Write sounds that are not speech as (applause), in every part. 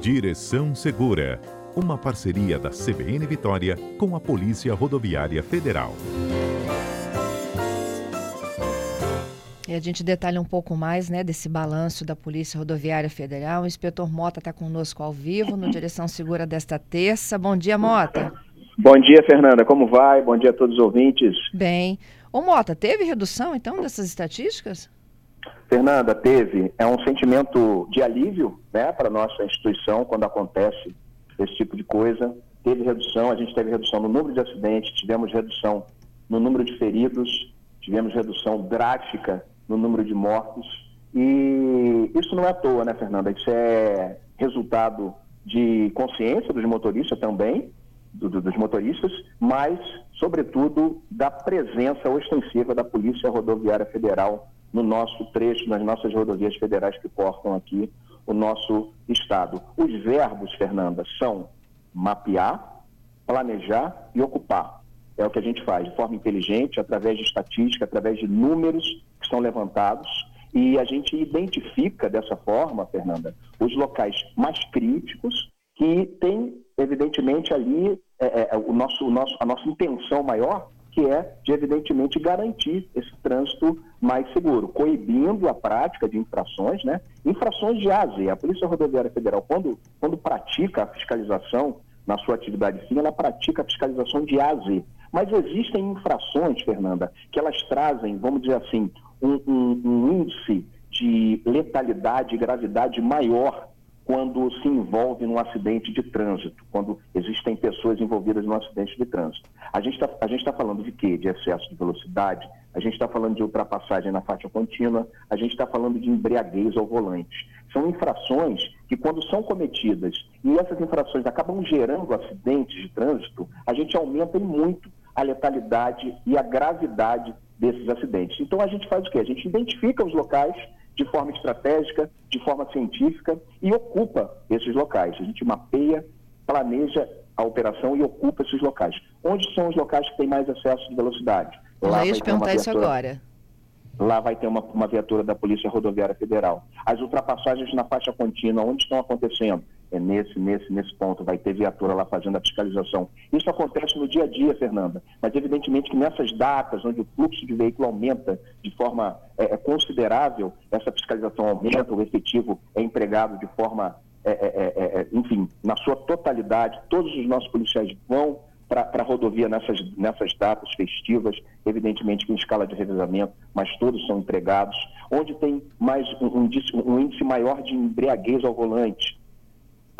Direção Segura, uma parceria da CBN Vitória com a Polícia Rodoviária Federal. E a gente detalha um pouco mais né, desse balanço da Polícia Rodoviária Federal. O inspetor Mota está conosco ao vivo no Direção Segura desta terça. Bom dia, Mota. Bom dia, Fernanda. Como vai? Bom dia a todos os ouvintes. Bem. Ô, Mota, teve redução, então, dessas estatísticas? Fernanda, teve. É um sentimento de alívio né, para a nossa instituição quando acontece esse tipo de coisa. Teve redução, a gente teve redução no número de acidentes, tivemos redução no número de feridos, tivemos redução drástica no número de mortos. E isso não é à toa, né, Fernanda? Isso é resultado de consciência dos motoristas também, do, do, dos motoristas, mas, sobretudo, da presença ostensiva da Polícia Rodoviária Federal no nosso trecho, nas nossas rodovias federais que cortam aqui o nosso estado. Os verbos, Fernanda, são mapear, planejar e ocupar. É o que a gente faz de forma inteligente, através de estatística, através de números que são levantados. E a gente identifica dessa forma, Fernanda, os locais mais críticos que tem, evidentemente, ali é, é, o nosso, o nosso, a nossa intenção maior que é de, evidentemente, garantir esse trânsito mais seguro, coibindo a prática de infrações, né? Infrações de ASE. A Polícia Rodoviária Federal, quando, quando pratica a fiscalização na sua atividade fim, ela pratica a fiscalização de ASE. Mas existem infrações, Fernanda, que elas trazem, vamos dizer assim, um, um, um índice de letalidade e gravidade maior quando se envolve num acidente de trânsito, quando existem pessoas envolvidas num acidente de trânsito. A gente está tá falando de quê? De excesso de velocidade, a gente está falando de ultrapassagem na faixa contínua, a gente está falando de embriaguez ao volante. São infrações que, quando são cometidas e essas infrações acabam gerando acidentes de trânsito, a gente aumenta muito a letalidade e a gravidade desses acidentes. Então, a gente faz o quê? A gente identifica os locais de forma estratégica, de forma científica e ocupa esses locais. A gente mapeia, planeja a operação e ocupa esses locais. Onde são os locais que têm mais excesso de velocidade? Lá Eu ia te perguntar isso agora. Lá vai ter uma, uma viatura da Polícia Rodoviária Federal. As ultrapassagens na faixa contínua, onde estão acontecendo? É nesse, nesse, nesse ponto, vai ter viatura lá fazendo a fiscalização. Isso acontece no dia a dia, Fernanda, mas evidentemente que nessas datas, onde o fluxo de veículo aumenta de forma é, é considerável, essa fiscalização aumenta, o efetivo é empregado de forma, é, é, é, é enfim, na sua totalidade, todos os nossos policiais vão para a rodovia nessas, nessas datas festivas, evidentemente em escala de revezamento, mas todos são empregados. Onde tem mais um, um, um índice maior de embriaguez ao volante,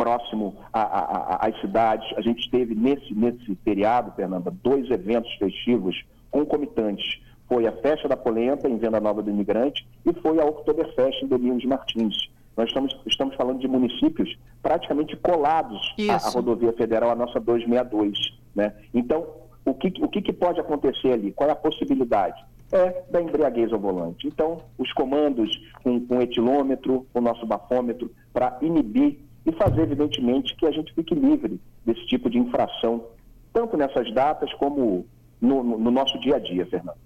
próximo às cidades. A gente teve nesse, nesse feriado, Fernanda, dois eventos festivos concomitantes. Foi a Festa da Polenta, em Venda Nova do Imigrante, e foi a Oktoberfest em Domingos Martins. Nós estamos, estamos falando de municípios praticamente colados à, à, rodovia federal, a nossa 262. Né? Então, o, que, o que, que pode acontecer ali? Qual é a possibilidade? É da embriaguez ao volante. Então, os comandos com, com etilômetro, com o nosso bafômetro, para inibir e fazer, evidentemente, que a gente fique livre desse tipo de infração, tanto nessas datas como no, no, no nosso dia a dia, Fernando.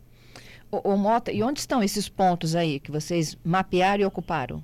O, Mota, e onde estão esses pontos aí que vocês mapearam e ocuparam?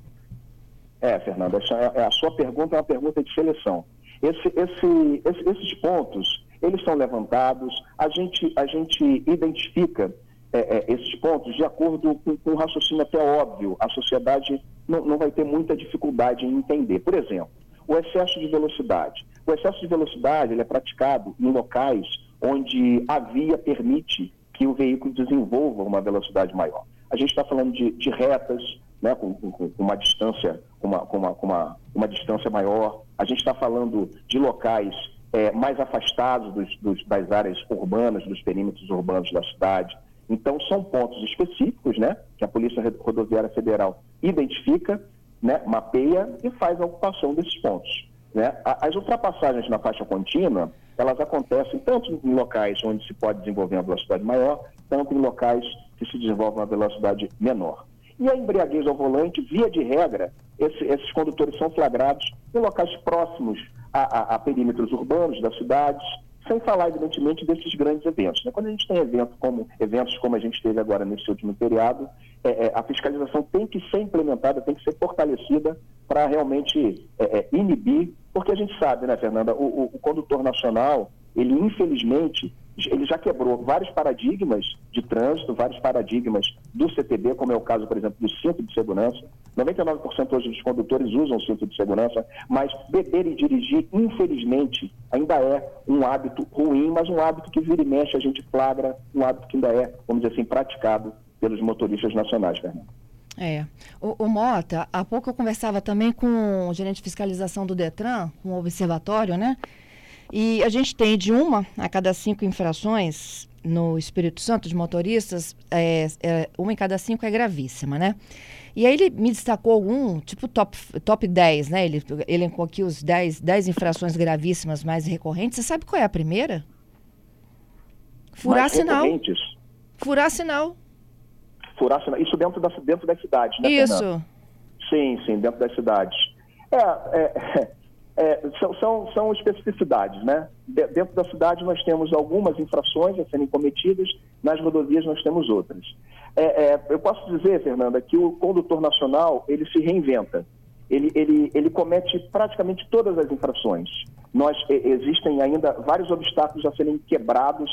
É, Fernanda, essa, é, a sua pergunta é uma pergunta de seleção. Esse, esse, esse, esses pontos, eles são levantados, a gente, a gente identifica é, é, esses pontos de acordo com, com um raciocínio até óbvio. A sociedade não, não vai ter muita dificuldade em entender. Por exemplo, o excesso de velocidade. O excesso de velocidade ele é praticado em locais onde a via permite que o veículo desenvolva uma velocidade maior. A gente está falando de, de retas, né, com, com, com, uma distância, uma, com uma, uma, uma distância maior. A gente está falando de locais é, mais afastados dos, dos, das áreas urbanas, dos perímetros urbanos da cidade. Então, são pontos específicos né, que a Polícia Rodoviária Federal identifica, né, mapeia e faz a ocupação desses pontos. Né? As ultrapassagens na faixa contínua, elas acontecem tanto em locais onde se pode desenvolver uma velocidade maior, tanto em locais que se desenvolve uma velocidade menor. E a embriaguez ao volante, via de regra, esse, esses condutores são flagrados em locais próximos a, a, a perímetros urbanos das cidades, sem falar, evidentemente, desses grandes eventos. Né? Quando a gente tem evento como, eventos como a gente teve agora nesse último feriado, é, é, a fiscalização tem que ser implementada, tem que ser fortalecida para realmente é, é, inibir Porque a gente sabe, né, Fernanda, o, o, o condutor nacional, ele infelizmente, ele já quebrou vários paradigmas de trânsito, vários paradigmas do CTB, como é o caso, por exemplo, do cinto de segurança. 99% hoje dos condutores usam o cinto de segurança, mas beber e dirigir, infelizmente, ainda é um hábito ruim, mas um hábito que vira e mexe, a gente flagra, um hábito que ainda é, vamos dizer assim, praticado pelos motoristas nacionais, Fernando. É. O, o, Mota, há pouco eu conversava também com o gerente de fiscalização do Detran, com um o observatório, né? E a gente tem de uma a cada cinco infrações no Espírito Santo de motoristas, é, é, uma em cada cinco é gravíssima, né? E aí ele me destacou algum, tipo top, top 10, né? Ele elencou aqui os 10, 10 infrações gravíssimas mais recorrentes. Você sabe qual é a primeira? Furar mais sinal. Furar sinal. Furar sinal. Isso dentro, da, dentro das cidades, né? Isso. Fernanda? Sim, sim, dentro das cidades. É, é, (laughs) é, são, são, são especificidades, né? De, dentro da cidade nós temos algumas infrações a serem cometidas, nas rodovias nós temos outras. É, é, eu posso dizer, Fernanda, que o condutor nacional ele se reinventa. Ele, ele, ele comete praticamente todas as infrações. Nós existem ainda vários obstáculos a serem quebrados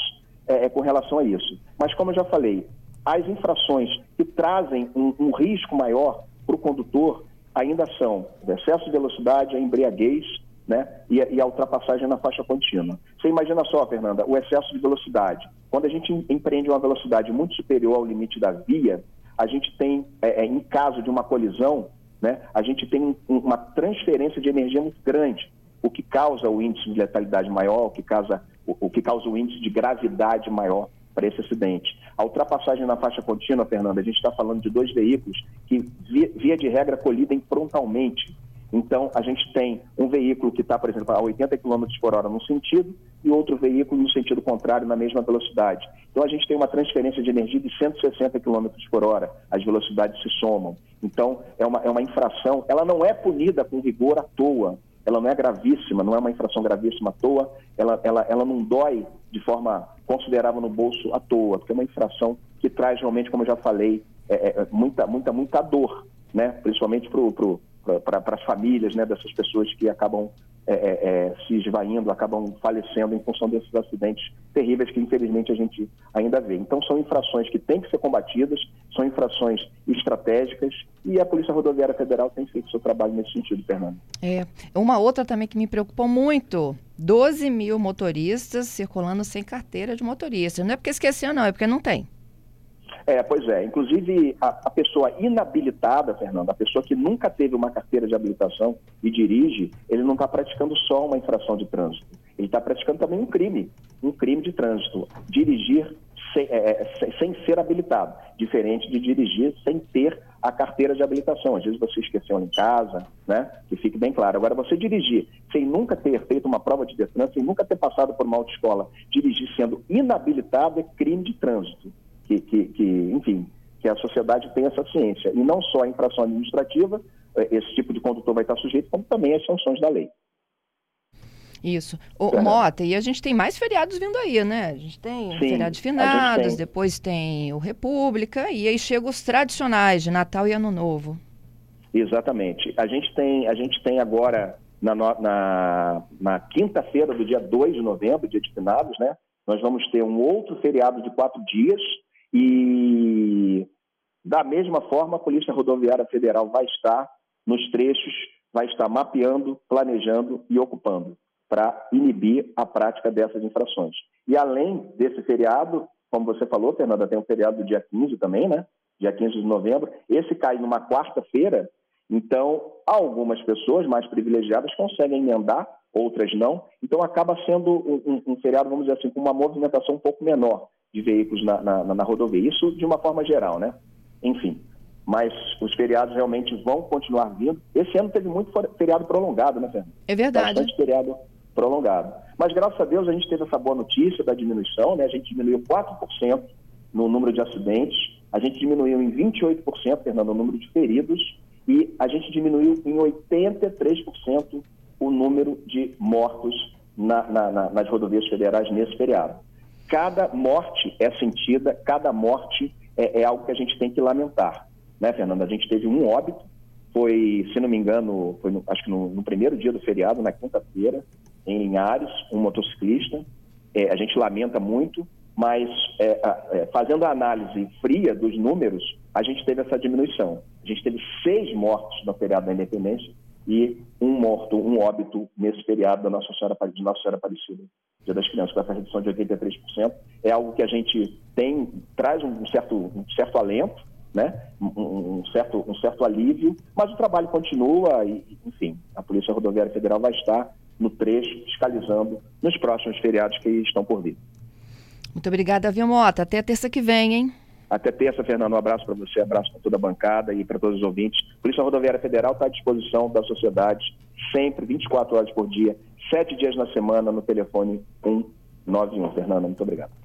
é, é, com relação a isso. Mas como eu já falei, as infrações que trazem um, um risco maior para o condutor ainda são o excesso de velocidade, a embriaguez né, e, a, e a ultrapassagem na faixa contínua. Você imagina só, Fernanda, o excesso de velocidade. Quando a gente empreende uma velocidade muito superior ao limite da via, a gente tem, é, é, em caso de uma colisão, né, a gente tem um, uma transferência de energia muito grande, o que causa o índice de letalidade maior, o que causa o, o que causa o índice de gravidade maior para esse acidente. A ultrapassagem na faixa contínua, Fernanda, a gente está falando de dois veículos que, via, de regra, colidem frontalmente. Então, a gente tem um veículo que está, por exemplo, a 80 km por hora num sentido e outro veículo no sentido contrário, na mesma velocidade. Então, a gente tem uma transferência de energia de 160 km por hora, as velocidades se somam. Então, é uma, é uma infração, ela não é punida com rigor à toa, ela não é gravíssima, não é uma infração gravíssima à toa, ela, ela, ela não dói de forma considerável no bolso à toa, porque é uma infração que traz realmente, como eu já falei, é, é, é muita, muita, muita dor, né? principalmente para as famílias né? dessas pessoas que acabam é, é, é, se esvaindo, acabam falecendo em função desses acidentes terríveis que infelizmente a gente ainda vê. Então são infrações que têm que ser combatidas, são infrações estratégicas e a Polícia Rodoviária Federal tem feito seu trabalho nesse sentido, Fernando. É. Uma outra também que me preocupou muito, 12 mil motoristas circulando sem carteira de motorista. Não é porque esqueceu não, é porque não tem. É, pois é. Inclusive, a, a, pessoa inabilitada, Fernando, a pessoa que nunca teve uma carteira de habilitação e dirige, ele não está praticando só uma infração de trânsito. Ele está praticando também um crime, um crime de trânsito. Dirigir sem, é, é sem, ser habilitado, diferente de dirigir sem ter a carteira de habilitação. Às vezes você esqueceu em casa, né? Que fique bem claro. Agora, você dirigir sem nunca ter feito uma prova de Detran, sem nunca ter passado por uma autoescola, dirigir sendo inabilitado é crime de trânsito que, que, que, enfim, que a sociedade tenha essa ciência. E não só a infração administrativa, eh, esse tipo de condutor vai estar sujeito, como também as sanções da lei. Isso. O, é. Mota, e a gente tem mais feriados vindo aí, né? A gente tem Sim, feriado de finados, tem. depois tem o República, e aí chegam os tradicionais de Natal e Ano Novo. Exatamente. A gente tem, a gente tem agora, na, na, na quinta-feira do dia 2 de novembro, dia de finados, né? Nós vamos ter um outro feriado de quatro dias, e, da mesma forma, a Polícia Rodoviária Federal vai estar nos trechos, vai estar mapeando, planejando e ocupando para inibir a prática dessas infrações. E além desse feriado, como você falou, Fernanda, tem um feriado do dia 15 também, né? Dia 15 de novembro. Esse cai numa quarta-feira, então algumas pessoas mais privilegiadas conseguem emendar, outras não. Então acaba sendo um, um, um feriado, vamos dizer assim, com uma movimentação um pouco menor de veículos na, na, na rodovia. Isso de uma forma geral, né? Enfim, mas os feriados realmente vão continuar vindo. Esse ano teve muito feriado prolongado, né, Fernando? É verdade. Bastante feriado prolongado. Mas graças a Deus a gente teve essa boa notícia da diminuição, né? A gente diminuiu 4% no número de acidentes, a gente diminuiu em 28%, Fernando, o número de feridos, e a gente diminuiu em 83% o número de mortos na, na, na, nas rodovias federais nesse feriado cada morte é sentida, cada morte é, é, algo que a gente tem que lamentar. Né, Fernanda? A gente teve um óbito, foi, se não me engano, foi no, acho que no, no, primeiro dia do feriado, na quinta-feira, em Linhares, um motociclista. É, a gente lamenta muito, mas é, é, fazendo a análise fria dos números, a gente teve essa diminuição. A gente teve seis mortos no feriado da Independência e um morto, um óbito nesse feriado da Nossa Senhora, de Nossa Senhora Aparecida, Dia das Crianças, com essa redução de 83%. É algo que a gente tem, traz um certo, um certo alento, né? Um, um, certo, um certo alívio, mas o trabalho continua e, enfim, a Polícia Rodoviária Federal vai estar no trecho, fiscalizando nos próximos feriados que estão por vir. Muito obrigada, Vilmota. Até terça que vem, hein? Até terça, Fernando. Um abraço para você, abraço para toda a bancada e para todos os ouvintes. Polícia Rodoviária Federal está à disposição da sociedade, sempre, 24 horas por dia, sete dias na semana, no telefone 191. Fernando, muito obrigado.